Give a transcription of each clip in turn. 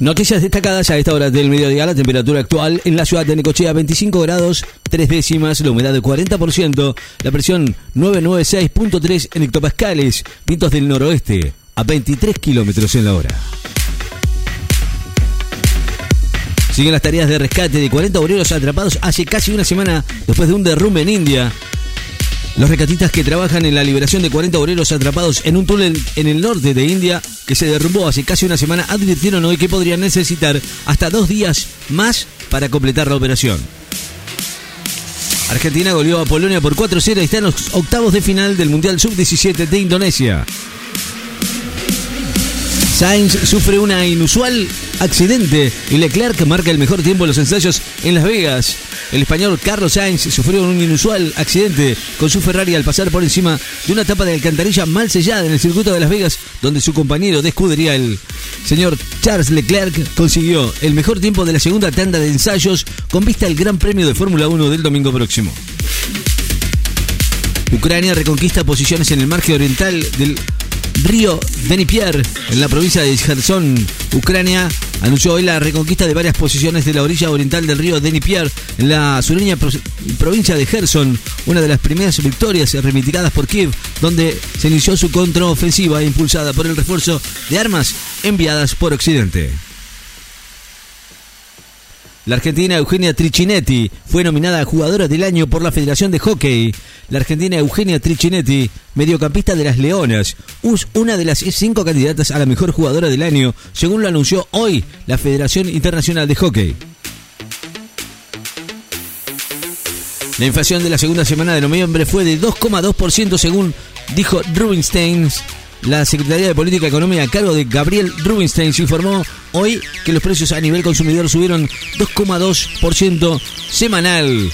Noticias destacadas a esta hora del mediodía. La temperatura actual en la ciudad de Necochea 25 grados, 3 décimas, la humedad de 40%, la presión 996.3 en hectopascales, vientos del noroeste a 23 kilómetros en la hora. Siguen las tareas de rescate de 40 obreros atrapados hace casi una semana después de un derrumbe en India. Los rescatistas que trabajan en la liberación de 40 obreros atrapados en un túnel en el norte de India que se derrumbó hace casi una semana advirtieron hoy que podrían necesitar hasta dos días más para completar la operación. Argentina goleó a Polonia por 4-0 y está en los octavos de final del Mundial Sub-17 de Indonesia. Sainz sufre una inusual accidente y Leclerc marca el mejor tiempo en los ensayos en Las Vegas. El español Carlos Sainz sufrió un inusual accidente con su Ferrari al pasar por encima de una tapa de alcantarilla mal sellada en el circuito de Las Vegas, donde su compañero de escudería, el señor Charles Leclerc, consiguió el mejor tiempo de la segunda tanda de ensayos con vista al Gran Premio de Fórmula 1 del domingo próximo. Ucrania reconquista posiciones en el margen oriental del río Dnipro, en la provincia de Kherson, Ucrania, anunció hoy la reconquista de varias posiciones de la orilla oriental del río Dnipro, en la sureña provincia de Kherson, una de las primeras victorias reivindicadas por Kiev, donde se inició su contraofensiva impulsada por el refuerzo de armas enviadas por Occidente. La argentina Eugenia Trichinetti fue nominada a jugadora del año por la Federación de Hockey. La argentina Eugenia Trichinetti, mediocampista de las Leonas, es una de las cinco candidatas a la mejor jugadora del año, según lo anunció hoy la Federación Internacional de Hockey. La inflación de la segunda semana de noviembre fue de 2,2% según dijo Rubinstein, la Secretaría de Política Económica a cargo de Gabriel Rubinstein informó hoy que los precios a nivel consumidor subieron 2,2% semanal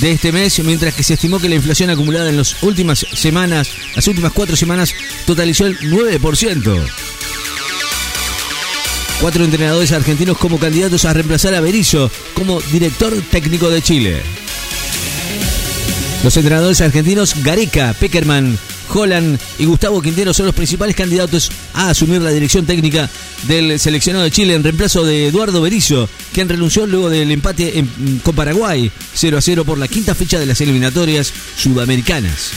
de este mes, mientras que se estimó que la inflación acumulada en las últimas semanas, las últimas cuatro semanas, totalizó el 9%. Cuatro entrenadores argentinos como candidatos a reemplazar a Berizzo como director técnico de Chile. Los entrenadores argentinos Gareca, Peckerman, Holland y Gustavo Quintero son los principales candidatos a asumir la dirección técnica del seleccionado de Chile en reemplazo de Eduardo Berizzo, quien renunció luego del empate con Paraguay 0 a 0 por la quinta fecha de las eliminatorias sudamericanas.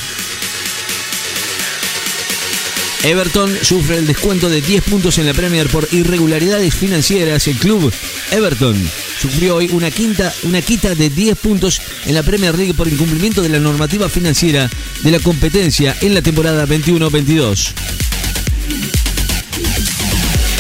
Everton sufre el descuento de 10 puntos en la Premier por irregularidades financieras. El club Everton sufrió hoy una, quita de 10 puntos en la Premier League por incumplimiento de la normativa financiera de la competencia en la temporada 21-22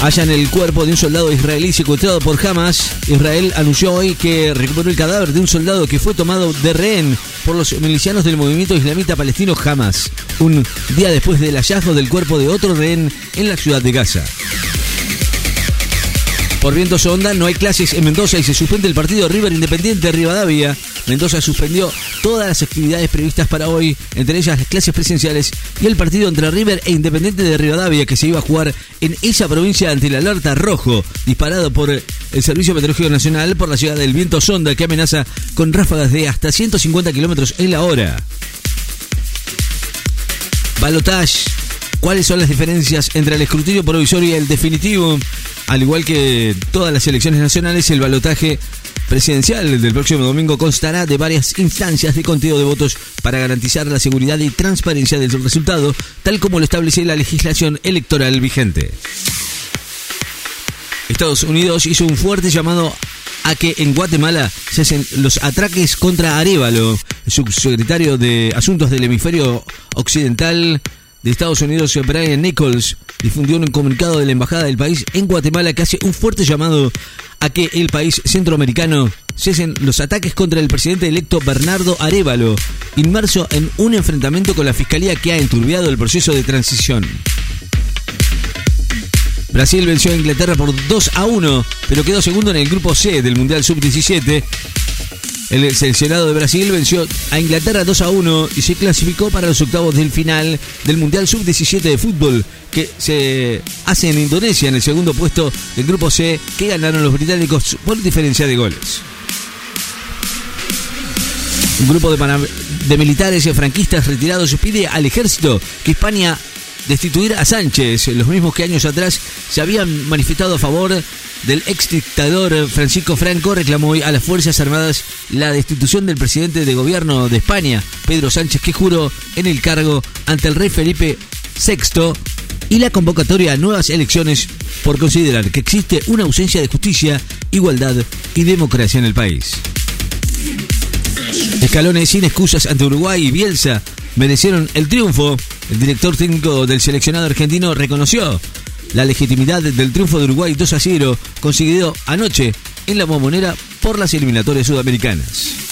hallan el cuerpo de un soldado israelí secuestrado por Hamas. Israel anunció hoy que recuperó el cadáver de un soldado que fue tomado de rehén por los milicianos del movimiento islamita palestino Hamas, un día después del hallazgo del cuerpo de otro rehén en la ciudad de Gaza. Por vientos onda no hay clases en Mendoza y se suspende el partido River Independiente de Rivadavia. Mendoza suspendió todas las actividades previstas para hoy, entre ellas las clases presenciales y el partido entre River e Independiente de Rivadavia que se iba a jugar en esa provincia ante el alerta rojo disparado por el Servicio Meteorológico Nacional por la ciudad del viento sonda que amenaza con ráfagas de hasta 150 kilómetros en la hora. Balotage. ¿Cuáles son las diferencias entre el escrutinio provisorio y el definitivo? Al igual que todas las elecciones nacionales, el balotaje presidencial del próximo domingo constará de varias instancias de conteo de votos para garantizar la seguridad y transparencia del resultado, tal como lo establece la legislación electoral vigente. Estados Unidos hizo un fuerte llamado a que en Guatemala cesen los atraques contra Arevalo. Subsecretario de Asuntos del Hemisferio Occidental de Estados Unidos, Brian Nichols, difundió un comunicado de la Embajada del país en Guatemala que hace un fuerte llamado a que el país centroamericano cesen los ataques contra el presidente electo Bernardo Arevalo, inmerso en un enfrentamiento con la fiscalía que ha enturbiado el proceso de transición. Brasil venció a Inglaterra por 2 a 1, pero quedó segundo en el grupo C del Mundial Sub-17 el seleccionado de Brasil venció a Inglaterra 2 a 1 y se clasificó para los octavos del final del Mundial Sub-17 de fútbol que se hace en Indonesia en el segundo puesto del grupo C que ganaron los británicos por diferencia de goles. Un grupo de, de militares franquistas retirados pide al ejército que España destituir a Sánchez, los mismos que años atrás se habían manifestado a favor del ex dictador Francisco Franco reclamó hoy a las Fuerzas Armadas la destitución del presidente de gobierno de España, Pedro Sánchez, que juró en el cargo ante el rey Felipe VI y la convocatoria a nuevas elecciones por considerar que existe una ausencia de justicia, igualdad y democracia en el país. Escalones sin excusas ante Uruguay y Bielsa merecieron el triunfo. El director técnico del seleccionado argentino reconoció la legitimidad del triunfo de Uruguay 2 a 0 conseguido anoche en la bombonera por las eliminatorias sudamericanas.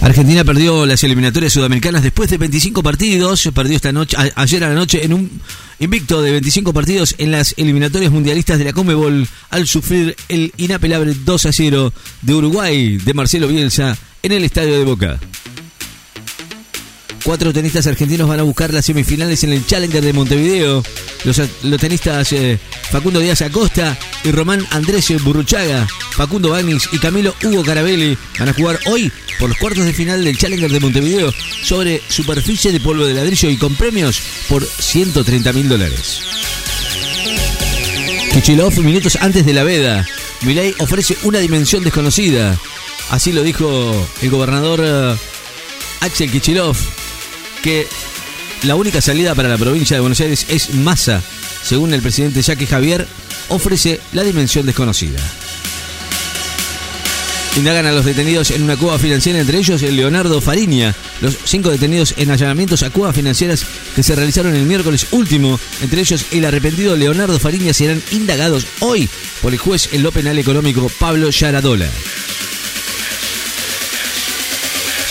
Argentina perdió las eliminatorias sudamericanas después de 25 partidos, perdió esta noche ayer a la noche en un invicto de 25 partidos en las eliminatorias mundialistas de la Comebol al sufrir el inapelable 2 a 0 de Uruguay de Marcelo Bielsa en el estadio de Boca. Cuatro tenistas argentinos van a buscar las semifinales en el Challenger de Montevideo. Los, tenistas eh, Facundo Díaz Acosta y Román Andrés Burruchaga, Facundo Bagnis y Camilo Hugo Carabelli van a jugar hoy por los cuartos de final del Challenger de Montevideo sobre superficie de polvo de ladrillo y con premios por 130 mil dólares. Kichilov minutos antes de la veda. Milei ofrece una dimensión desconocida. Así lo dijo el gobernador eh, Axel Kichilov que la única salida para la provincia de Buenos Aires es masa, según el presidente Jaque Javier, ofrece la dimensión desconocida. Indagan a los detenidos en una cueva financiera, entre ellos el Leonardo Fariña. Los cinco detenidos en allanamientos a cuevas financieras que se realizaron el miércoles último, entre ellos el arrepentido Leonardo Fariña, serán indagados hoy por el juez en lo penal económico Pablo Yaradola.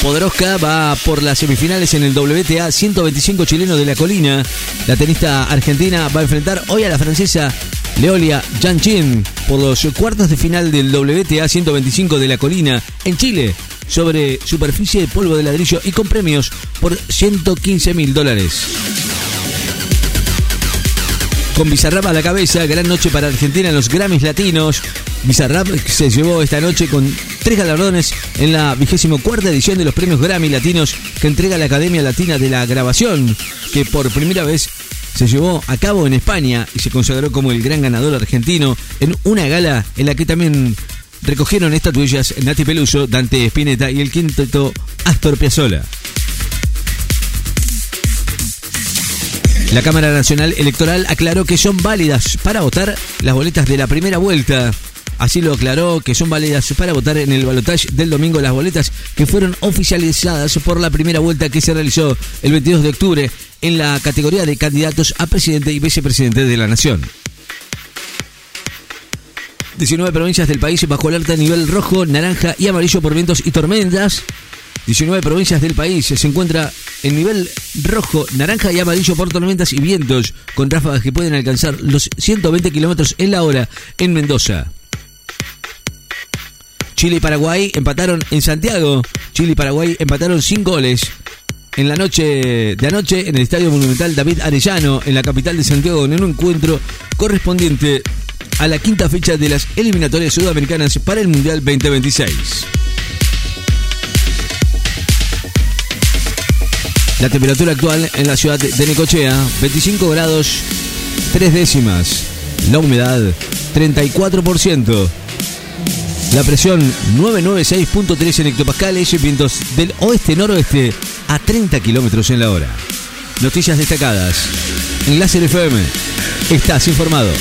Podoroska va por las semifinales en el WTA 125 chileno de la colina. La tenista argentina va a enfrentar hoy a la francesa Leolia Janchin por los cuartos de final del WTA 125 de la colina en Chile sobre superficie de polvo de ladrillo y con premios por 115 mil dólares. Con Bizarrap a la cabeza, gran noche para Argentina en los Grammys Latinos. Bizarrap se llevó esta noche con tres galardones en la vigésimo cuarta edición de los premios Grammy Latinos que entrega la Academia Latina de la Grabación, que por primera vez se llevó a cabo en España y se consagró como el gran ganador argentino en una gala en la que también recogieron estatuillas Nati Peluso, Dante Spinetta y el quinteto Astor Piazzolla. La Cámara Nacional Electoral aclaró que son válidas para votar las boletas de la primera vuelta Así lo aclaró que son válidas para votar en el balotaje del domingo las boletas que fueron oficializadas por la primera vuelta que se realizó el 22 de octubre en la categoría de candidatos a presidente y vicepresidente de la nación. 19 provincias del país bajo alerta a nivel rojo, naranja y amarillo por vientos y tormentas. 19 provincias del país se encuentra en nivel rojo, naranja y amarillo por tormentas y vientos, con ráfagas que pueden alcanzar los 120 kilómetros en la hora en Mendoza. Chile y Paraguay empataron en Santiago. Chile y Paraguay empataron sin goles. En la noche de anoche, en el Estadio Monumental David Arellano, en la capital de Santiago, en un encuentro correspondiente a la quinta fecha de las eliminatorias sudamericanas para el Mundial 2026. La temperatura actual en la ciudad de Necochea, 25 grados 3 décimas. La humedad, 34%. La presión 996.3 en hectopascales, vientos del oeste-noroeste a 30 kilómetros en la hora. Noticias destacadas. En Láser FM. Estás informado.